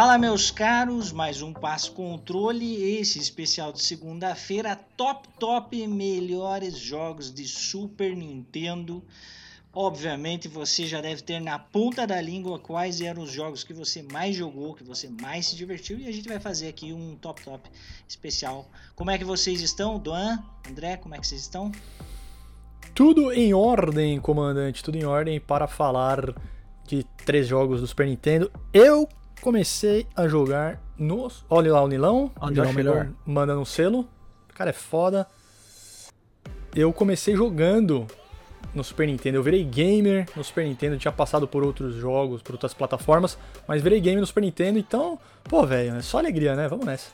Fala, meus caros, mais um Passo Controle, esse especial de segunda-feira, top, top, melhores jogos de Super Nintendo. Obviamente você já deve ter na ponta da língua quais eram os jogos que você mais jogou, que você mais se divertiu, e a gente vai fazer aqui um top, top especial. Como é que vocês estão, Doan, André, como é que vocês estão? Tudo em ordem, comandante, tudo em ordem para falar de três jogos do Super Nintendo. Eu comecei a jogar nos. Olha lá o Nilão. É melhor? Manda no selo. O cara é foda. Eu comecei jogando no Super Nintendo. Eu virei gamer no Super Nintendo. Tinha passado por outros jogos, por outras plataformas. Mas virei gamer no Super Nintendo. Então, pô, velho, é só alegria, né? Vamos nessa.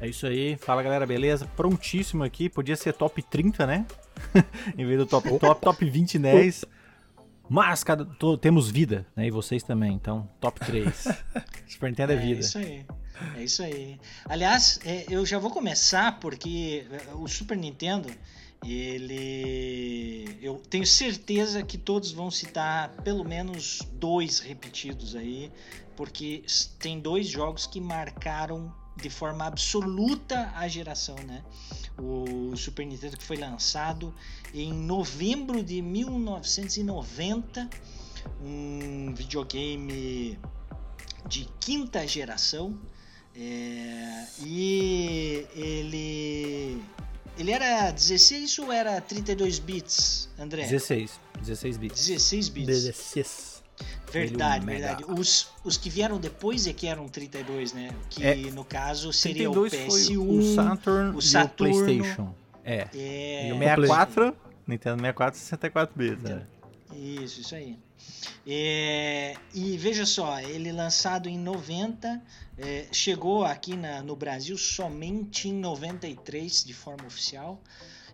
É isso aí. Fala galera, beleza? Prontíssimo aqui. Podia ser top 30, né? em vez do top top, top 20 10. Mas cada, to- temos vida, né? E vocês também. Então, top 3. Super Nintendo é vida. isso aí. É isso aí. Aliás, é, eu já vou começar porque é, o Super Nintendo, ele. Eu tenho certeza que todos vão citar pelo menos dois repetidos aí, porque tem dois jogos que marcaram de forma absoluta a geração, né? O Super Nintendo que foi lançado em novembro de 1990, um videogame de quinta geração é, e ele ele era 16 ou era 32 bits, André? 16. 16 bits. 16 bits. 16. Verdade, verdade. Os, os que vieram depois é que eram 32, né? Que É, no caso seria o 32 PS1, foi o Saturn o e Saturno. o PlayStation. É. é, E o 64, Nintendo 64, 64 bits. né? Isso, isso aí. É, e veja só, ele lançado em 90, é, chegou aqui na- no Brasil somente em 93 de forma oficial.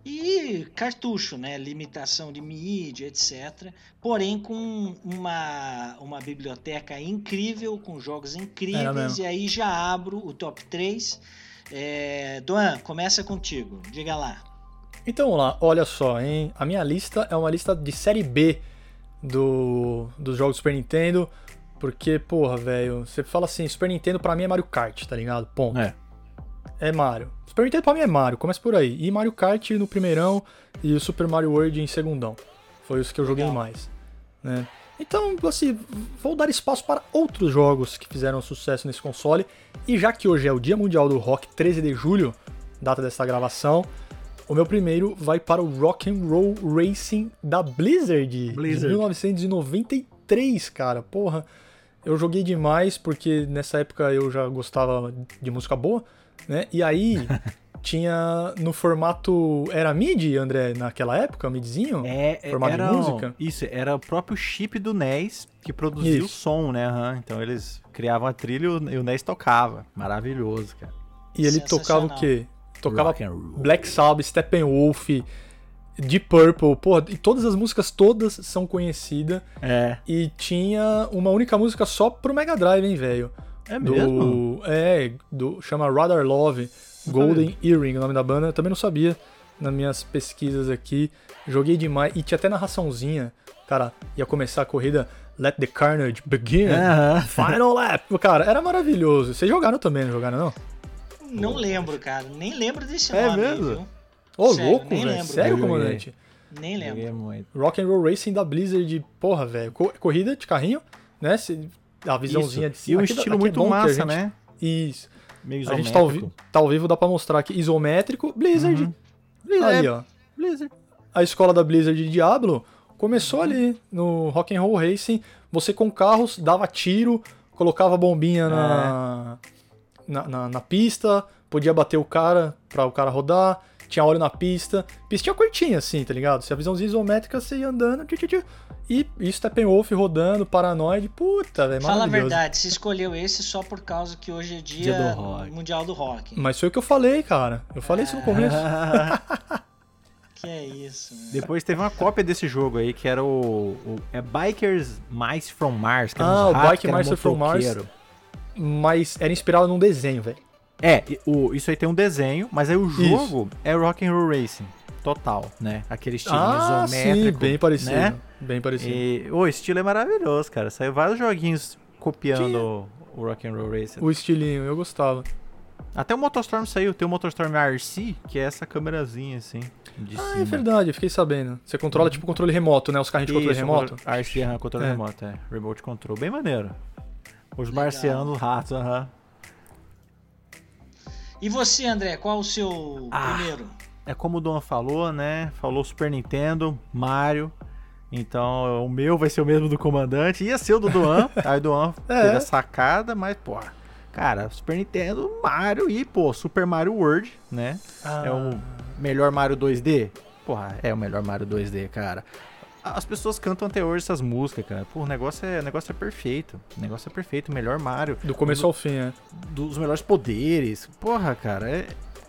E cartucho, né? Limitação de mídia, etc. Porém, com uma, uma biblioteca incrível, com jogos incríveis. E aí já abro o top 3. É, Doan, começa contigo. Diga lá. Então vamos lá, olha só, hein? A minha lista é uma lista de série B do, dos jogos do Super Nintendo. Porque, porra, velho, você fala assim, Super Nintendo pra mim é Mario Kart, tá ligado? Ponto. É. É Mario. Super Nintendo pra mim é Mario, começa por aí. E Mario Kart no primeirão e o Super Mario World em segundão. Foi os que eu joguei Legal. mais. Né? Então, assim, vou dar espaço para outros jogos que fizeram sucesso nesse console. E já que hoje é o Dia Mundial do Rock, 13 de julho, data dessa gravação, o meu primeiro vai para o Rock and Roll Racing da Blizzard, de Blizzard. 1993, cara. Porra, eu joguei demais porque nessa época eu já gostava de música boa, né? E aí tinha no formato era MIDI, André, naquela época, MIDIzinho? É, Formato de era, música? Isso, era o próprio chip do NES que produzia o som, né? aham. Então eles criavam a trilha e o- NES tocava. Maravilhoso, cara. E ele tocava o quê? Tocava. Black Sabbath, Steppenwolf, Deep Purple, porra, e todas as músicas todas são conhecidas. É. E tinha uma única música só pro Mega Drive, hein, velho? É do, mesmo? É, do, chama Radar Love, Golden Earring, o nome da banda. Eu também não sabia nas minhas pesquisas aqui. Joguei demais. E tinha até narraçãozinha. Cara, ia começar a corrida Let the Carnage Begin. Aham. Final Lap. Cara, era maravilhoso. Vocês jogaram também, não jogaram não? Não lembro, cara. Nem lembro desse É nome, mesmo? viu? Ô, Sério, louco, nem velho. lembro. Sério, comandante? Nem lembro. Rock and Roll Racing da Blizzard, porra, velho. Co- corrida de carrinho, né? A visãozinha Isso. de cima. E um Aqui estilo aqui é muito bom que a massa, gente- né? Isso. Meio A gente tá ao, vi- isométrico. tá ao vivo, dá pra mostrar aqui. Isométrico, Blizzard. Uhum. Blizzard. Ali, ó. Blizzard. A escola da Blizzard de Diablo começou ali no Rock and Roll Racing. Você com carros dava tiro, colocava bombinha na, na, na, na pista, podia bater o cara pra o cara rodar, tinha óleo na pista. Pistinha curtinha assim, tá ligado? Se a visãozinha isométrica, você ia andando, tchu, tchu, tchu. e, e Steppenwolf rodando, Paranoid, puta, velho, Fala a verdade, você escolheu esse só por causa que hoje é dia, Dia do rock. mundial do rock. Mas foi o que eu falei, cara. Eu falei isso no começo. Que é isso, né? Depois teve uma cópia desse jogo aí, que era o... o- é Bikers Mice from Mars. Que era Ah, o Bike Mice from Mars. Mas era inspirado num desenho, velho. É, o, isso aí tem um desenho, mas aí o jogo é Rock and Roll Racing. Total, né? Aquele estilo Ah, isométrico. sim, bem parecido. Né? Bem parecido. E o estilo é maravilhoso, cara. Saiu vários joguinhos copiando Tinha. o, o Rock'n'Roll Racer. O estilinho, eu gostava. Até o Motostorm saiu, tem o Motostorm RC, que é essa câmerazinha assim. De ah, cima. é verdade, fiquei sabendo. Você controla tipo controle remoto, né? Os carrinhos de controle Isso, remoto. controle- RC, aham, controle É. remoto, é. Remote control. Bem maneiro. Os Legal. marcianos, ratos, aham. E você, André, qual o seu Ah. primeiro? É como o Don falou, né? Falou Super Nintendo, Mario. Então o meu vai ser o mesmo do comandante. Ia ser o do Doan. aí o Doan É. teve a sacada, mas, pô. Cara, Super Nintendo, Mario e, pô, Super Mario World, né? Ah, É o melhor Mario 2D? Porra, é o melhor Mario 2D, cara. As pessoas cantam até hoje essas músicas, cara. Pô, o negócio é, o negócio é perfeito. O negócio é perfeito. Melhor Mario. Do começo ao fim, é. Dos melhores poderes. Porra, cara. é-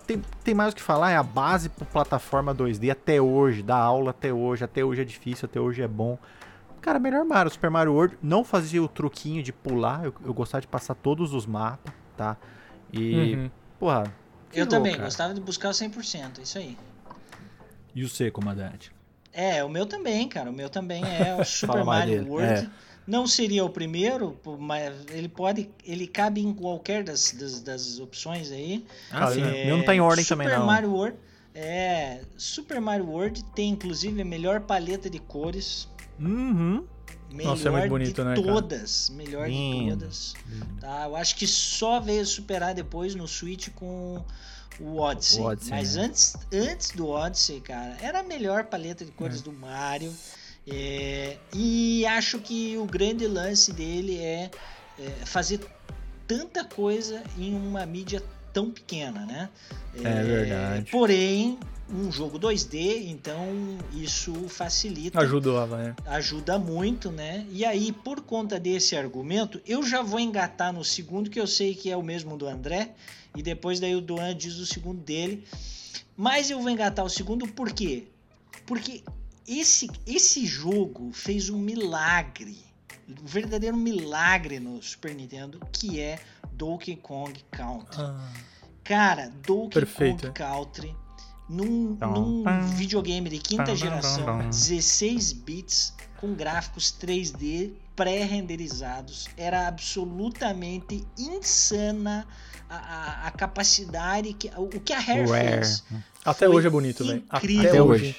tem, tem mais o que falar. É a base pro plataforma 2D até hoje. Da aula até hoje. Até hoje é difícil. Até hoje é bom. Cara, melhor Mario. Super Mario World. Não fazia o truquinho de pular. Eu, eu gostava de passar todos os mapas, tá? E, Uhum. porra. Eu pirou, também, cara. gostava de buscar o 100%, isso aí. E o C, comandante? É, o meu também, cara. O meu também é o Super Mario dele, World. é. Não seria o primeiro, mas ele pode. Ele cabe em qualquer das, das, das opções aí. Ah, sim. é. O meu não tá em ordem Super também, não. Mario World. É. Super Mario World tem inclusive a melhor paleta de cores. Uhum. Melhor Nossa, é muito bonito, de né, cara? todas. Melhor Lindo. de todas. Tá? Eu acho que só veio superar depois no Switch com o Odyssey. O Odyssey, Mas né? antes, antes do Odyssey, cara, era a melhor paleta de É. cores do Mario. É, e acho que o grande lance dele é, é fazer tanta coisa em uma mídia tão pequena, né? É verdade. Porém, um jogo 2D, então isso facilita Ajudava, né? ajuda muito, né? E aí, por conta desse argumento, eu já vou engatar no segundo, que eu sei que é o mesmo do André, e depois daí o Duan diz o segundo dele. Mas eu vou engatar o segundo por quê? Porque esse, esse jogo fez um milagre, um verdadeiro milagre no Super Nintendo, que é Donkey Kong Country. Ah, Cara, Donkey Perfeito, Kong Country num, num videogame de quinta geração, tam, tam. 16 bits, com gráficos 3D pré-renderizados, era absolutamente insana a, a- a capacidade, que, o que a Rare, Rare. fez. até Foi hoje é bonito, velho. incrível. Até hoje.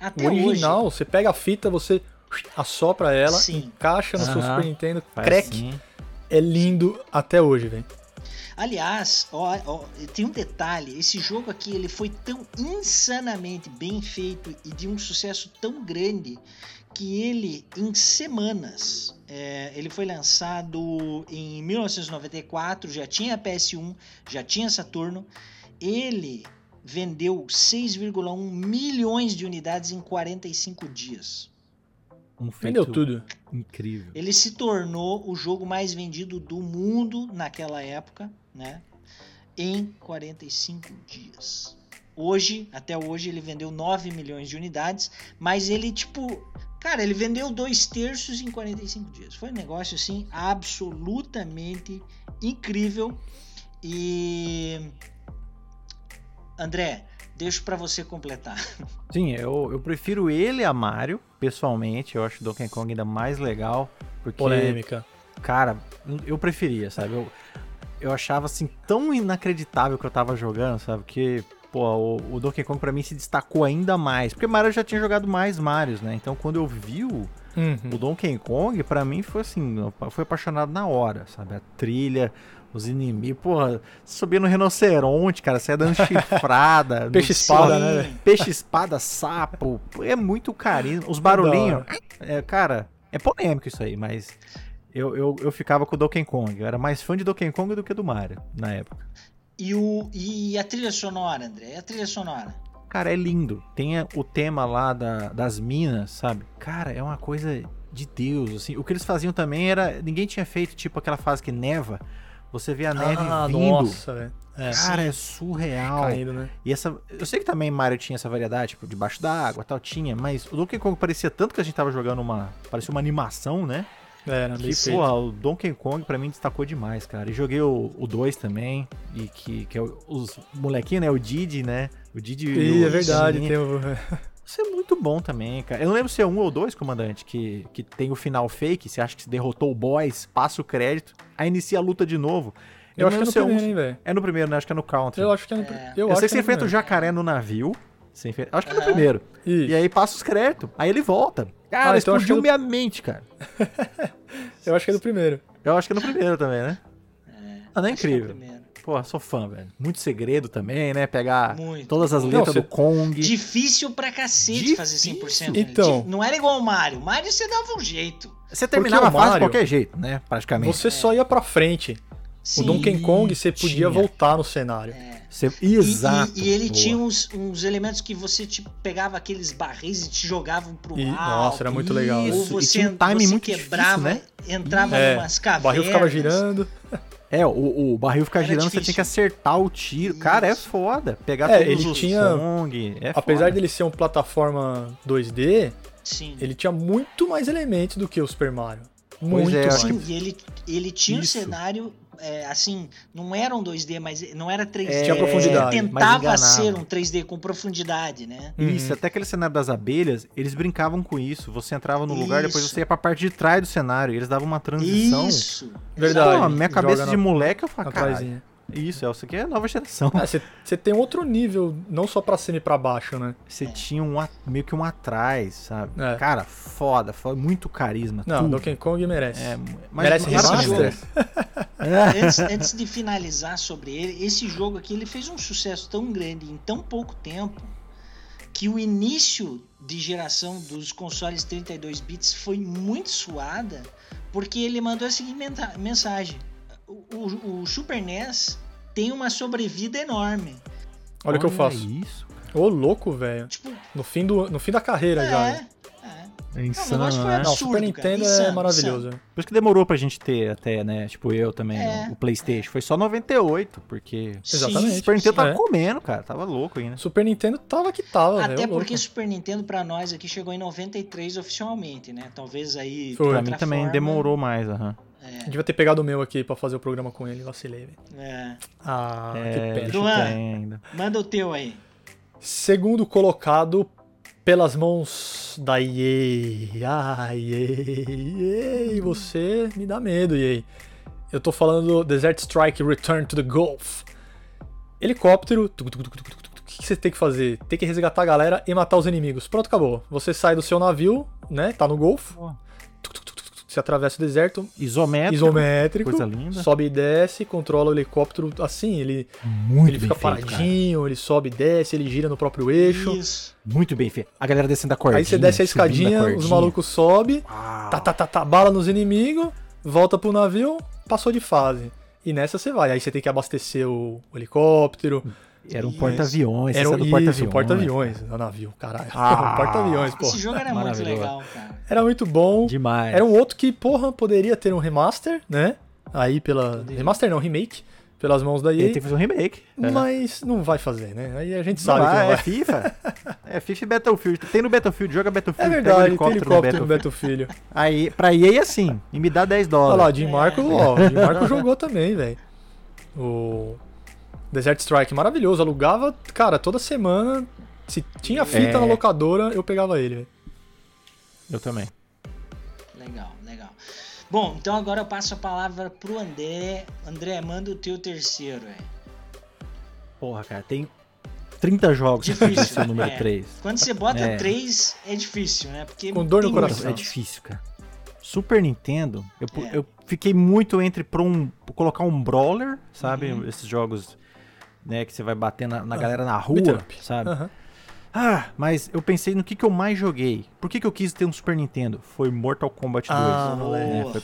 Até O hoje. original, você pega a fita, você assopra ela, Sim. encaixa no seu. Super Nintendo, Faz crack. assim. É lindo até hoje, velho. Aliás, ó, ó, tem um detalhe, esse jogo aqui ele foi tão insanamente bem feito e de um sucesso tão grande que ele em semanas é, ele foi lançado em 1994, já tinha PS1, já tinha Saturno, ele vendeu 6,1 milhões de unidades em 45 dias. Um Vendeu tudo. incrível. Ele se tornou o jogo mais vendido do mundo naquela época, né? Em 45 dias. Hoje, até hoje, ele vendeu 9 milhões de unidades, mas ele, tipo, cara, ele vendeu dois terços em 45 dias. Foi um negócio, assim, absolutamente incrível. E. André, deixo pra você completar. Sim, eu, eu prefiro ele a Mario, pessoalmente. Eu acho o Donkey Kong ainda mais legal. Porque, Polêmica. cara, eu preferia, sabe? Eu, eu achava assim tão inacreditável que eu tava jogando, sabe? Que, pô, o, o Donkey Kong pra mim se destacou ainda mais. Porque Mario eu já tinha jogado mais Marios, né? Então quando eu vi o, Uhum. o Donkey Kong, pra mim foi assim, eu fui apaixonado na hora, sabe? A trilha, os inimigos, porra, subia no rinoceronte, cara, saia dando chifrada. no Peixe-espada, céu, né, Sim. Peixe-espada, sapo, é muito carinho. Os barulhinhos, é, cara, é polêmico isso aí, mas eu, eu, eu ficava com o Donkey Kong. Eu era mais fã de Donkey Kong do que do Mario, na época. E, o, e a trilha sonora, André? E a trilha sonora? Cara, é lindo. Tem o tema lá da- das minas, sabe? Cara, é uma coisa de Deus, assim. O que eles faziam também era... Ninguém tinha feito, tipo, aquela fase que neva. Você vê a neve ah, vindo. nossa, velho. É, Cara, é surreal. caindo, né? E essa... Eu sei que também Mario tinha essa variedade, tipo, debaixo d'água tal, tinha. Mas o Donkey Kong parecia tanto que a gente tava jogando uma... Parecia uma animação, né? Era Que, porra, o Donkey Kong pra mim destacou demais, cara. E joguei o 2 também, e que, que é o- os molequinhos, né? O Didi, né? O Didi o é verdade, tem o... Isso é muito bom também, cara. Eu não lembro se é um ou dois, comandante, que, que tem o final fake, você acha que se derrotou o boss, passa o crédito, aí inicia a luta de novo. Eu, acho que é no se primeiro, um- hein, velho. É no primeiro, né? Acho que é no Country. Eu acho que é no É. primeiro. Eu, Eu, acho sei que você é no enfrenta o jacaré no navio. Enfrenta- Acho que é no Aham. primeiro. Isso. E aí passa os créditos. Aí ele volta. Cara, Ah, então explodiu eu- minha mente, cara. Eu acho que é do primeiro. Eu acho que é no primeiro também, né? Ah, não é é o incrível. Pô, sou fã, velho. Muito segredo também, né? Pegar Muito. todas as Não, letras você- do Kong. Difícil pra cacete Difícil. fazer 100%. nele. Então. Não era igual o Mario. O Mario você dava um jeito. Você terminava o a fase de qualquer jeito, né? Praticamente. Você só ia pra frente. Sim. O Donkey Kong você podia tinha. voltar no cenário. Você... E- Exato. E, e ele Boa. tinha uns, uns elementos que você tipo, pegava aqueles barris e te jogavam pro E- alto. nossa, era muito legal. Ou Isso, e você, tinha um timing você muito quebrava, difícil, entrava É, numas O cavernas. barril ficava girando. É, o, o barril fica Era girando, você difícil. tinha que acertar o tiro. Cara, é Isso. foda. Pegar É, todos ele os tinha- Kong. É Apesar foda. dele ser um plataforma 2D, Sim. ele tinha muito mais elementos do que o Super Mario. Muito é, mais. acho Sim, e ele, ele tinha Isso. um cenário, é, assim, não era um 2D, mas não era 3D. É, Tinha profundidade, tentava ser um 3D com profundidade, né? Isso, Uhum. até aquele cenário das abelhas, eles brincavam com isso. Você entrava no lugar, depois Isso. você ia pra parte de trás do cenário. E eles davam uma transição. Isso. Verdade. Pô, minha cabeça Joga de na- moleque, eu Atrasinha. isso, é, isso aqui é nova geração. Ah, você tem outro nível, não só pra cima e pra baixo, né? Você tinha um, meio que um atrás, sabe? É. Cara, foda, foda, muito carisma. Não, tudo. Donkey Kong merece. É, mas Merece mas- remaster? Antes, antes de finalizar sobre ele, esse jogo aqui ele fez um sucesso tão grande em tão pouco tempo que o início de geração dos consoles 32 bits foi muito suada, porque ele mandou a seguinte mensagem: o, o- o Super NES tem uma sobrevida enorme. Olha o que eu faço. Isso. Ô, louco, velho. Tipo, No fim, do, no fim da carreira já. é, né? É. É Não, o insano, né? Não, o absurdo, Super cara, Nintendo é insano, maravilhoso. Por isso que demorou pra gente ter até, né? Tipo, eu também, É. o Playstation. Foi só 98, porque... Exatamente. O Super Nintendo tava É. comendo, cara. Tava louco ainda. Super Nintendo tava que tava, Até porque louco. Super Nintendo pra nós aqui chegou em 93 oficialmente, né? Talvez aí. Foi. Pra mim também forma, demorou mais, aham. É, Devia ter pegado o meu aqui pra fazer o programa com ele, vacilei, velho. é. Ah, É, que pena. Manda o teu aí. Segundo colocado pelas mãos da EA. Ah, EA, EA, você me dá medo, EA. Eu tô falando do Desert Strike Return to the Gulf. Helicóptero. O que você tem que fazer? Tem que resgatar a galera e matar os inimigos. Pronto, acabou. Você sai do seu navio, né? Tá no Golfo. Pô. Tuc, tuc, tuc, tuc, tuc. Você atravessa o deserto. Isométrico. Isométrico. Coisa linda. Sobe e desce, controla o helicóptero assim, ele, Muito ele bem fica feito, cara. paradinho, ele sobe e desce, ele gira no próprio eixo. Isso. Muito bem feito. A galera descendo a cordinha. Aí você desce a escadinha, cordinha. os malucos sobem, tá, tá, tá, tá, bala nos inimigos, volta pro navio, passou de fase. E nessa você vai. Aí você tem que abastecer o, o helicóptero. Era um porta-aviões. Era Era um porta-aviões. porta-aviões. Não, navio, caralho. Ah. porta-aviões, pô. Esse jogo era muito legal, cara. Era muito bom. Demais. Era um outro que, porra, poderia ter um remaster, né? Aí pela. Remaster não, remake. Pelas mãos da Ele EA. tem que fazer um remake. É. Mas não vai fazer, né? Aí a gente Não sabe que vai, não é vai. FIFA. É FIFA e Battlefield. Tem no Battlefield, joga Battlefield. É pega o verdade, tem helicóptero no Battlefield. Battlefield. Aí, pra EA é assim, e me dá 10 Olha dólares. lá, Jim Marco, ó, o Jim Marco jogou também, velho. O Desert Strike, maravilhoso. Alugava, cara, toda semana. Se tinha fita É. na locadora, eu pegava ele, velho. Eu também. Legal, legal. Bom, então agora eu passo a palavra pro André. André, manda o teu terceiro, velho. Porra, cara, tem 30 jogos Difícil, ser o número é. 3. Quando você bota É. três, é difícil, né? Porque Com dor no coração. muito. É difícil, cara. Super Nintendo, eu, É. eu fiquei muito entre pra um, colocar um brawler, sabe? Uhum. Esses jogos, né, que você vai bater na, na galera na rua, sabe? Aham. Ah, mas eu pensei no que, que eu mais joguei. Por que, que eu quis ter um Super Nintendo? Foi Mortal Kombat 2. Ah, né? Foi,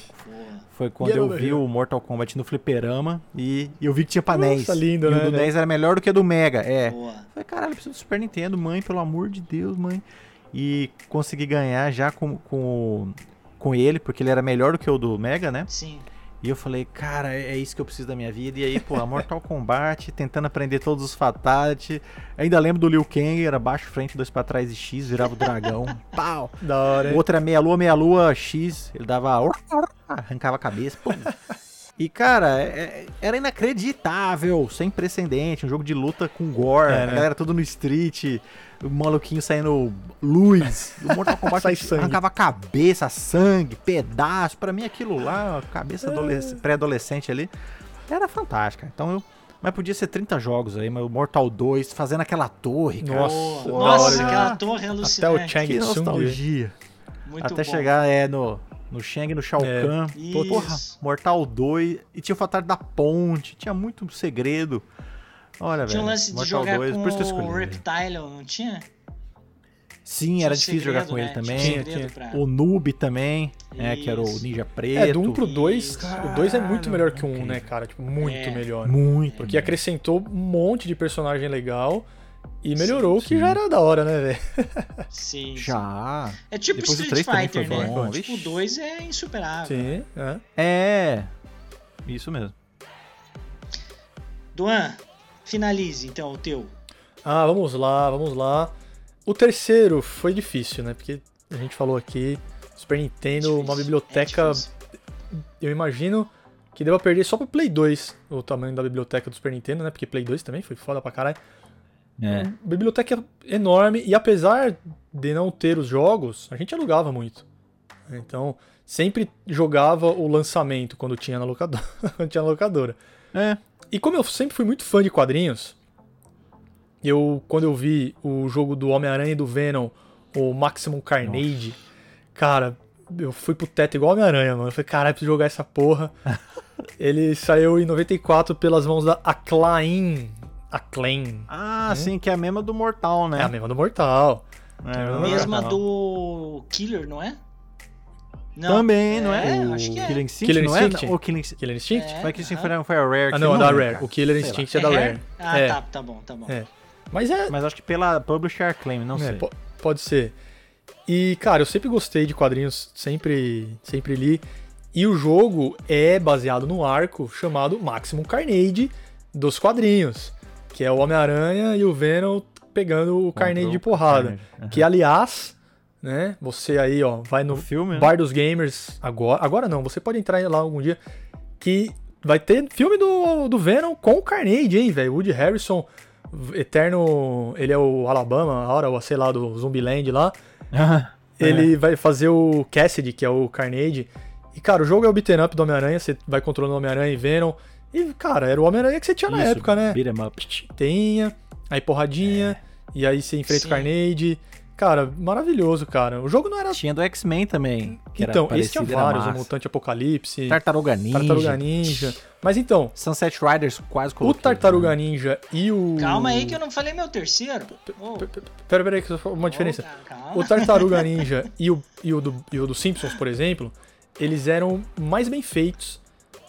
foi quando Get eu vi o Mortal Kombat no fliperama e, e eu vi que tinha pra Nossa, NES. lindo, e né, o do velho? NES era melhor do que o do Mega, é. Boa. Falei, caralho, eu preciso do Super Nintendo, mãe, pelo amor de Deus, mãe. E consegui ganhar já com, com, com ele, porque ele era melhor do que o do Mega, né? Sim. E eu falei, cara, é é isso que eu preciso da minha vida. E aí, pô, a Mortal Kombat, tentando aprender todos os Fatality. Ainda lembro do Liu Kang, era baixo, frente, dois pra trás e X, virava o dragão. Pau! Da hora, O hein? outro era meia lua, meia lua, X, ele dava. arrancava a cabeça. pum. E, cara, é- é- era inacreditável, sem precedente. Um jogo de luta com gore, É, a né? galera tudo no street. O maluquinho saindo luz. O Mortal Kombat Sai sangue. arrancava cabeça, sangue, pedaço. Pra mim aquilo lá, cabeça adolesc- pré-adolescente ali, era fantástica. Então eu. Mas podia ser 30 jogos aí, mas o Mortal 2 fazendo aquela torre, cara. Nossa, Nossa, hora, aquela torre Até alucinante. o Chang Que nostalgia. Muito Até bom. chegar é, no, no Shang, no Shao É. Kahn. Porra, Mortal 2. E tinha o Fatal da Ponte. Tinha muito segredo. Olha, Tinha velho. um lance de Mortal jogar 2, com por isso que eu o escolhi. Reptile, não tinha? Sim, Tinha era um difícil jogar segredo, com ele né? também. Tinha um Tinha, pra- O Noob também, é, que era o. Ninja Preto. É, do 1 pro 2, Isso. o 2 é muito melhor que o 1, Incrível. né, cara? Tipo, muito É. melhor. Muito. Porque acrescentou um monte de personagem legal e melhorou o que sim. já era da hora, né, velho? Sim, sim. Já. É tipo Depois Street três também Fighter, foi né? bom, tipo, o vixe. 2 é insuperável. Sim, é. É. Isso mesmo. Duan, finalize então o teu. Ah, vamos lá, vamos lá. O terceiro foi difícil, né? Porque a gente falou aqui, Super Nintendo, uma Difícil, biblioteca, é eu imagino que deva perder só pro Play 2 o tamanho da biblioteca do Super Nintendo, né? Porque Play 2 também foi foda pra caralho. É. biblioteca enorme e apesar de não ter os jogos, a gente alugava muito. Então, sempre jogava o lançamento quando tinha na locadora. quando tinha na locadora. É. E como eu sempre fui muito fã de quadrinhos, eu quando eu vi o jogo do Homem-Aranha e do Venom, o Maximum Carnage, cara, eu fui pro teto igual Homem-Aranha, mano. Eu falei, caralho, preciso jogar essa porra. Ele saiu em 94 pelas mãos da Acclaim. Acclaim. Ah, sim, que é a mesma do Mortal, né? É a mesma do Mortal. É, a do Mesma Mortal. do Killer, não é? Não. Também, não é? É, o acho que é. Killing Instinct, Killer não é? Instinct? O Killing Instinct. Killer Instinct? É. Mas que sim, aham. foi, foi a Rare. Ah, não, é da Rare. cara. O Killer. Instinct é da Rare. Ah, É. tá, tá bom, tá bom. É. Mas é. Mas acho que pela Publisher Claim, não é, sei. po- pode ser. E, cara, eu sempre gostei de quadrinhos, sempre, sempre li. E o jogo é baseado no arco chamado Maximum Carnage dos quadrinhos. Que é o Homem-Aranha e o Venom pegando o Carnage de porrada. Carnage, aham. Que, aliás, né, você aí, ó, vai no No filme, né? Bar dos Gamers agora. Agora não, você pode entrar lá algum dia. Que vai ter filme do, do Venom com o Carnage, hein, velho? Woody Harrison, eterno. Ele é o Alabama, a hora, sei lá, do Zumbiland lá. Ah, Ele vai fazer o Cassidy, que é o Carnage. E, cara, o jogo é o beat'em up do Homem-Aranha, você vai controlando o Homem-Aranha e Venom. E, cara, era o Homem-Aranha que você tinha na Isso, época, né? Beat 'em up. Tenha, aí porradinha, e aí você enfrenta Sim. o Carnage. Cara, maravilhoso, cara. O jogo não era. Tinha do X-Men também. Que então, era esse tinha vários, o. Mutante Apocalipse, Tartaruga Ninja. Tartaruga Ninja. Mas então, Sunset Riders quase o coloquei. Tartaruga né? Ninja e o. Calma aí que eu não falei meu terceiro. Oh, Pera, pera aí, que só uma diferença. oh, calma. O Tartaruga Ninja e o, e, o do, e o do Simpsons, por exemplo, eles eram mais bem feitos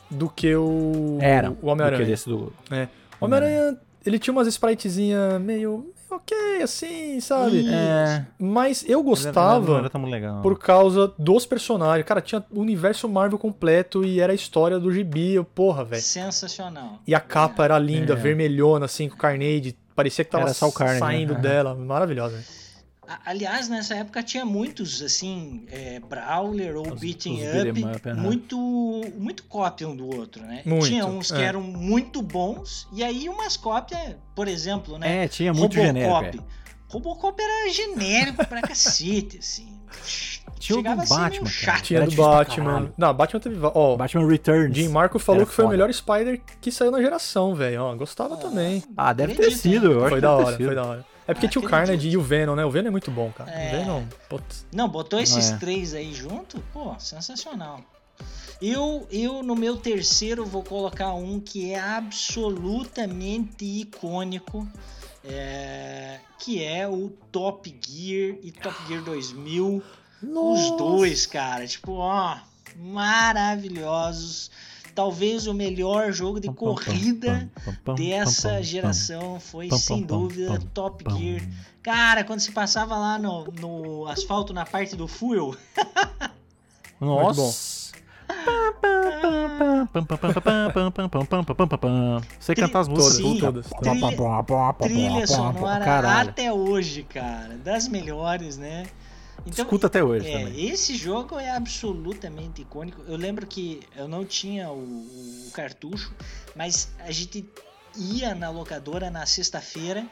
do que o, Era. o Homem-Aranha. do... É. O Homem-Aranha, ele tinha umas spritezinhas meio ok, assim, sabe? É. Mas eu Não gostava era tão legal. por causa dos personagens. Cara, tinha o universo Marvel completo e era a história do gibi. Porra, velho. Sensacional. E a capa era linda, É. vermelhona, assim, com Carnage. Parecia que tava Era só o Carnage, saindo né? dela. Maravilhosa. A- Aliás, nessa época tinha muitos, assim, é, Brawler ou Os- Beating os Up, up, muito, muito cópia um do outro, né? Muito, tinha uns que é. eram muito bons, e aí umas cópias, por exemplo, né? É, tinha muito genérico. é. Robocop era genérico pra cacete, assim. Tinha o do Chegava a ser meio Batman, cara. chato. Tinha do Batman. Não, Batman teve. Ó, Batman Returns. Jim Marco falou Era que foi o foda. melhor Spider que saiu na geração, velho. Ó, gostava também. Ah, deve ter sido. Acho Foi da hora, foi da hora. É porque Ah, tinha o. Carnage e o Venom, né? O Venom é muito bom, cara. É. O Venom, putz. Não, botou esses é. três aí junto, pô, sensacional. Eu, eu, no meu terceiro, vou colocar um que é absolutamente icônico, é, que é o Top Gear e Top Gear 2000. Os dois, cara, tipo, ó, maravilhosos. Talvez o melhor jogo de corrida dessa geração foi, sem dúvida, Top Gear. Cara, quando se passava lá no, no asfalto, na parte do fuel, Nossa. Você cantar as músicas Sim. todas. Trilha- trilha sonora Caralho. até hoje, cara, das melhores, né? Então, Escuta até hoje é, também. esse jogo é absolutamente icônico. Eu lembro que eu não tinha o, o cartucho, mas a gente ia na locadora na sexta-feira,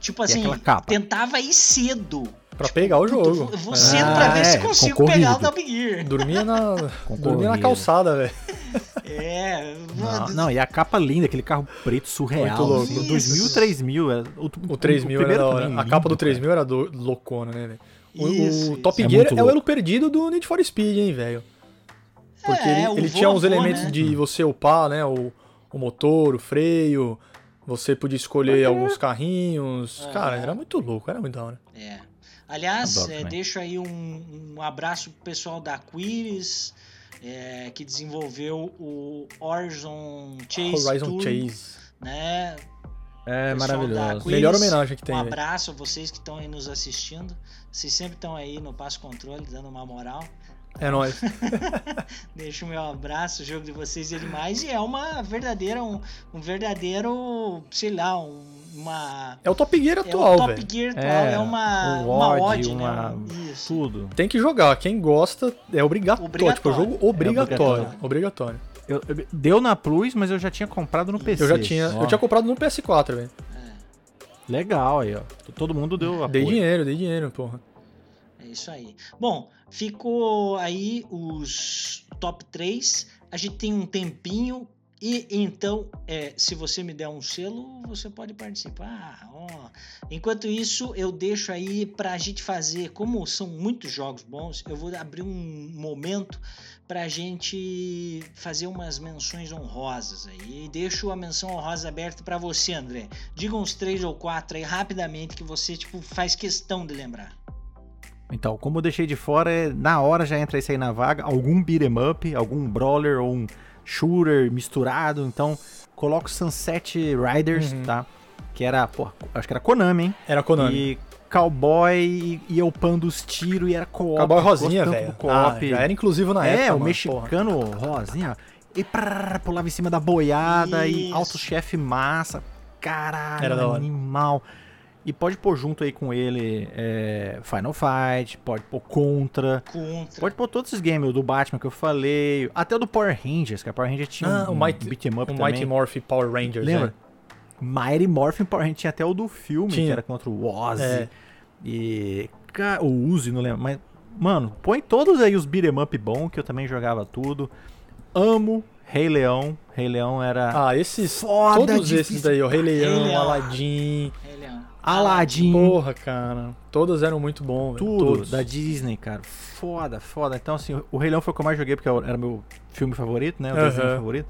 Tipo assim, tentava ir cedo. Pra pegar o jogo. vou- É. cedo pra ver Ah, se é, consigo concorrido. pegar o Top Gear. Dormia na, dormia na calçada, velho. É, Não, não, e a capa linda, aquele carro preto surreal. Muito louco. assim, o Isso. 2000, 3000. Era, o, O 3000 era primeiro da hora. também, a lindo, capa do cara. 3000 era do, loucona, né, velho? O, Isso, o isso. Top É Gear muito é o elo perdido do Need for Speed, hein, velho? Porque É, ele, ele tinha uns elementos né? de você upar, né? O, o motor, o freio. Você podia escolher alguns carrinhos. Aham. Cara, era muito louco, era muito da hora. É. Aliás, Adoro é, deixo aí um, um abraço pro pessoal da Quiris, é, que desenvolveu o Horizon Chase Horizon Tour, Chase. né? É maravilhoso. Melhor homenagem que tem, Um velho. abraço a vocês que estão aí nos assistindo. Vocês sempre estão aí no Passo Controle, dando uma moral. É nóis. Deixo o meu abraço, o jogo de vocês e demais. E é uma verdadeira, um, um verdadeiro, sei lá, um- uma. É o Top Gear É o atual, Top velho. Gear atual, é, uma, um uma ode, uma- né? Isso. Tudo. Tem que jogar. Quem gosta é obrigatório. Obrigatório. Tipo, é jogo obrigatório. obrigatório. obrigatório. Eu- eu- deu na Plus, mas eu já tinha comprado no PC. Eu já tinha. Ó, Eu tinha comprado no PS4, velho. Legal aí, ó. Todo mundo deu apoio. Dei dinheiro, dei dinheiro, porra. É isso aí. Bom, ficou aí os top 3. A gente tem um tempinho. E então, é, se você me der um selo, você pode participar. Ó. Enquanto isso, eu deixo aí pra gente fazer. Como são muitos jogos bons, eu vou abrir um momento pra gente fazer umas menções honrosas aí. E deixo a menção honrosa aberta pra você, André. Diga uns três ou quatro aí rapidamente que você tipo faz questão de lembrar. Então, como eu deixei de fora, é- na hora já entra esse aí na vaga. Algum beat'em up, algum brawler ou um shooter misturado. Então, coloco Sunset Riders, Uhum. tá? Que era, pô, acho que era Konami, hein? Era Konami. E cowboy e, e upando os tiros e era co-op. Cowboy Rosinha, velho. Ah, já era inclusivo na é, época, o mano, mexicano rosinha. E prrr, pulava em cima da boiada e Isso. alto-chefe massa. Caralho, Era animal. E pode pôr junto aí com ele é, Final Fight, pode pôr Contra, Contra. pode pôr todos esses games, o do Batman que eu falei, até o do Power Rangers, que a Power Rangers tinha Ah, um, o Mighty- beat'em up O também. Mighty Morph Power Rangers, Lembra? né? Mighty Morphin Power Rangers tinha até o do filme, que Tinha. era contra o Ozzy. É. E. O Uzi, não lembro. Mas, mano, põe todos aí os beat'em up bom, que eu também jogava tudo. Amo Rei Leão. Rei Leão era. Ah, esses. Foda, todos difícil. esses daí, o Rei Leão, Rei Leão. Aladdin. Rei Leão. Aladdin. Porra, cara. Todos eram muito bons, velho. Tudo Todos. da Disney, cara. Foda, foda. Então, assim, o Rei Leão foi o que eu mais joguei, porque era meu filme favorito, né? O desenho Aham. favorito.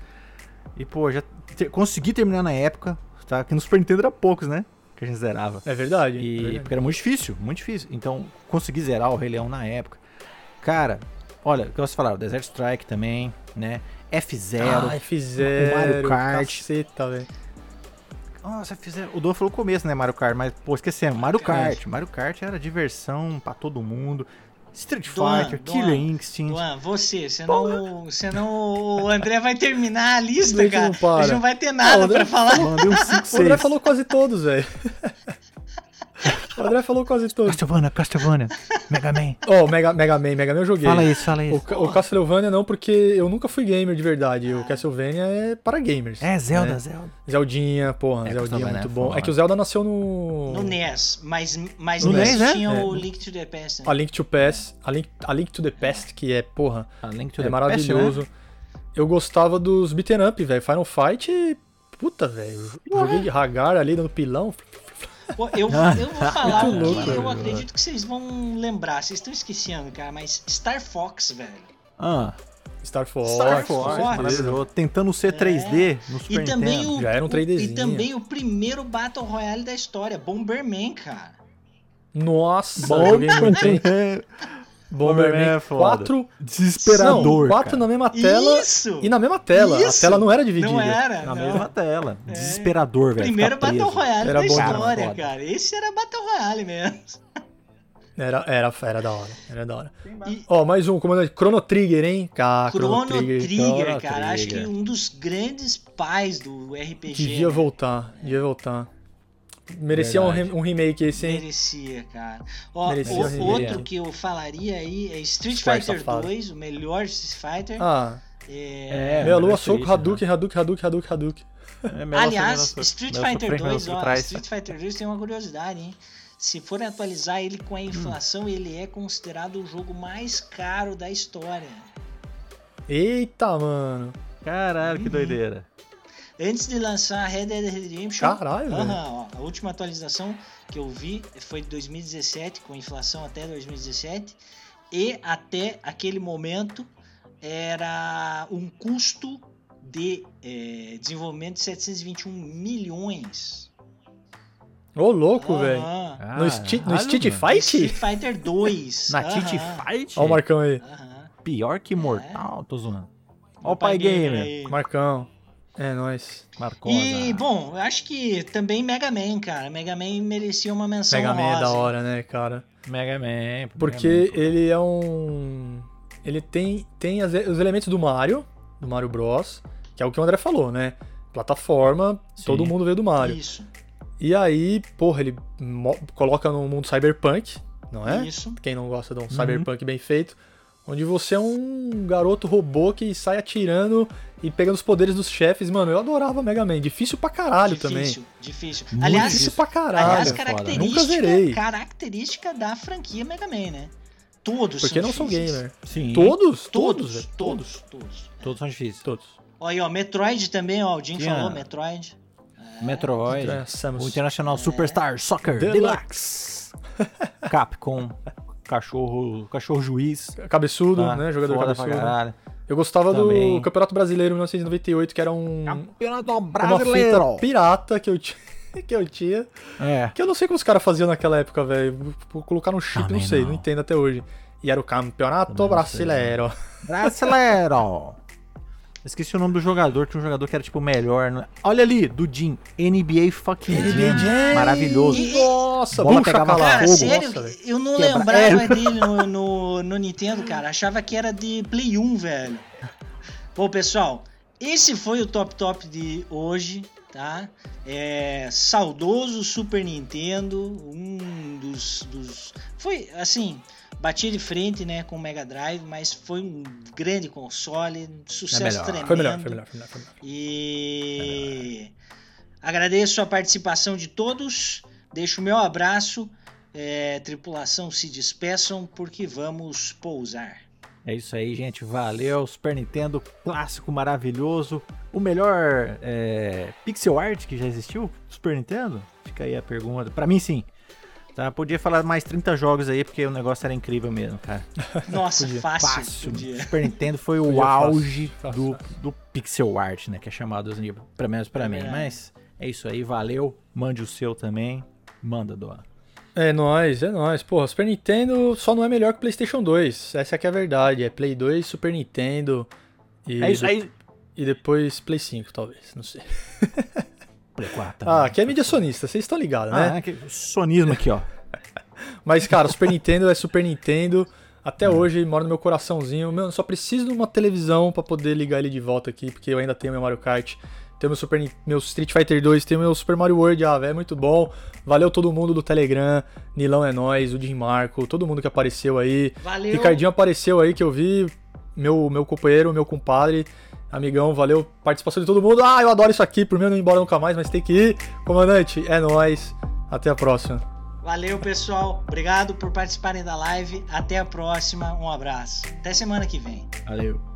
E, pô, já te- consegui terminar na época, tá? Que no Super Nintendo era poucos, né? Que a gente zerava. É verdade. é E, verdade. porque era muito difícil, muito difícil. Então, consegui zerar o Rei Leão na época. Cara, olha, o que você falava, Desert Strike também, né? F0. Ah, F0. o Mario Kart. Caceta, velho. Nossa, F0. O Dom falou o começo, né, Mario Kart, mas, pô, esquecemos. Mario Kart. Kart. Mario Kart era diversão pra todo mundo. Street Duan, Fighter, Duan, Killer Instinct. Luan, você, senão, senão o André vai terminar a lista, cara. não para. A gente não vai ter nada André pra falar. Mandei um 5, O André 6. falou quase todos, velho. O André falou quase todos. Castlevania, Castlevania, Mega Man. Ó, oh, Mega, Mega Man, Mega Man eu joguei. Fala isso, fala O, isso. Ca- o Castlevania não, porque eu nunca fui gamer de verdade. O Castlevania é para gamers. É, Zelda, né? Zelda. Zeldinha, porra, É, Zeldinha é muito é bom. É que o Zelda nasceu no. No NES, mas, mas No NES NES, né? tinha É. o Link to the Past. né? A Link to Past, a Link, a Link to the Past, que é, porra, A Link to é the maravilhoso. Past, né? Eu gostava dos beaten up, velho. Final Fight, puta, velho. Joguei de Hagar ali dando pilão. Pô, eu, vou- eu vou falar Muito o louco, que eu velho. acredito que vocês vão lembrar. Vocês estão esquecendo, cara, mas Star Fox, velho. Ah, Star Fox. Star Fox, maravilhoso. Tentando ser 3D no Super E também, Nintendo. o, Já era um o- 3Dzinho. e também o primeiro Battle Royale da história, Bomberman, cara. Nossa? Bomberman Bomberman é foda. 4. Desesperador, Não, quatro cara. na mesma tela. Isso! E na mesma tela. Isso! A tela não era dividida. Não era, Na não. mesma tela. Desesperador, velho. Primeiro Battle. Royale Era da história, cara. Esse era Battle Royale mesmo. Era, era, era da hora. Era da hora. E Ó, mais um, comandante. Chrono Trigger, hein? Cá, Chrono Trigger, Chrono cara. Acho que Trigger. um dos grandes pais do RPG. Devia né? voltar. Devia voltar. Merecia um, um remake esse, hein? Merecia, cara. Ó, Merecia o- render. outro que eu falaria aí é Street Fighter safado. 2, o melhor Street Fighter. Ah, É, É, Meia lua, soco, experiência, Hadouken, Hadouken, Hadouken, Hadouken, Hadouken. É Aliás, Street Fighter sofrer na 2, por ó. Street Fighter 2 tem uma curiosidade, hein? Se forem atualizar ele com a inflação, ele é considerado o jogo mais caro da história. Eita, mano. Caralho, que Uhum. doideira. Antes de lançar Red Dead Redemption, Caralho, velho. aham, ó, a última atualização que eu vi foi de 2017, com inflação até 2017, e até aquele momento era um custo de eh, desenvolvimento de 721 milhões. Ô, louco, Aham. velho. Ah, No, Sti- no Street mano. Fight? Street Fighter 2. Na aham, Titi Fight? Ó o Marcão aí. aham. Pior que mortal, tô zoando. Ó o Pai pai gamer. aí. Marcão. É nóis. Marcosa. E, bom, eu acho que também Mega Man, cara. Mega Man merecia uma menção Mega Man é da hora, né, cara? Mega Man. Porque ele é um. Ele tem, tem as- os elementos do Mario, do Mario Bros. Que é o que o André falou, né? Plataforma, Sim. todo mundo veio do Mario. Isso, E aí, porra, ele coloca no mundo cyberpunk, não é? isso. Quem não gosta de um cyberpunk bem feito. Onde você é um garoto robô que sai atirando e pegando os poderes dos chefes. Mano, eu adorava Mega Man. Difícil pra caralho também. Difícil, difícil. Muito Aliás, Difícil pra caralho. aliás foda. característica, Nunca zerei. característica da franquia Mega Man, né? Todos Porque não sou difíceis. gamer. Sim. Todos? Todos, Todos, velho. todos, todos. Todos são difíceis. Todos. Ó, aí, ó, Metroid também, ó, o Jim Tinha- falou, Metroid. Metroid. É, Samus. O International Superstar Soccer Deluxe. Capcom. Cachorro, cachorro juiz. Cabeçudo, tá? né? Jogador Foda pra cabeçudo. Eu gostava Também. do Campeonato Brasileiro 1998, que era um, Campeonato uma fita pirata que eu, tinha, que eu tinha. É. Que eu não sei como os caras faziam naquela época, velho. Colocar no chip, Também não sei, não. não entendo até hoje. E era o Campeonato sei, Brasileiro. Brasileiro. Esqueci o nome do jogador, tinha um jogador que era tipo melhor. né? Olha ali, do Jim. NBA fucking NBA Jam. Jam. Maravilhoso. E- Nossa, Bola bucha pegava. Cara, fogo, sério, nossa, velho. eu não Quebra- lembrava É. dele no, no, no Nintendo, cara. Achava que era de Play 1, velho. Bom, pessoal, esse foi o Top Top de hoje, tá? É, saudoso Super Nintendo, um dos, dos... Foi, assim, bati de frente, né, com o Mega Drive, mas foi um grande console, um sucesso melhor. tremendo. Foi melhor, foi melhor, foi melhor. Foi melhor. E agradeço a participação de todos. Deixo o meu abraço. É, tripulação se despeçam porque vamos pousar. É isso aí, gente. Valeu. Super Nintendo, clássico maravilhoso. O melhor é, pixel art que já existiu? Super Nintendo? Fica aí a pergunta. Pra mim, sim. Tá? Podia falar mais 30 jogos aí, porque o negócio era incrível mesmo, cara. Nossa, Podia. fácil. Fácil. podia. Super Nintendo foi o Podia fácil, auge fácil, do, fácil. do pixel art, né? Que é chamado assim, pelo menos pra É mim. verdade. Mas é isso aí. Valeu. Mande o seu também. Manda, Doa. É nóis, é nóis. Porra, Super Nintendo só não é melhor que PlayStation 2. Essa aqui é a verdade. É Play 2, Super Nintendo. E, É isso aí. e depois Play 5, talvez. Não sei. Play 4. Ah, aqui é mídia sonista, vocês estão ligados, né? Ah, que sonismo aqui, ó. Mas, cara, Super Nintendo é Super Nintendo. Até Hum. hoje mora no meu coraçãozinho. Meu, eu só preciso de uma televisão pra poder ligar ele de volta aqui, porque eu ainda tenho meu Mario Kart. Tenho meu, Super, meu Street Fighter 2, tenho meu Super Mario World, ah, velho, é muito bom. Valeu todo mundo do Telegram, Nilão é nós, o Jim Marco, todo mundo que apareceu aí. Valeu. Ricardinho apareceu aí que eu vi, meu, meu companheiro, meu compadre, amigão, valeu, participação de todo mundo. Ah, eu adoro isso aqui, por mim eu não ir embora nunca mais, mas tem que ir. Comandante, é nóis, até a próxima. Valeu, pessoal. Obrigado por participarem da live. Até a próxima. Um abraço. Até semana que vem. Valeu.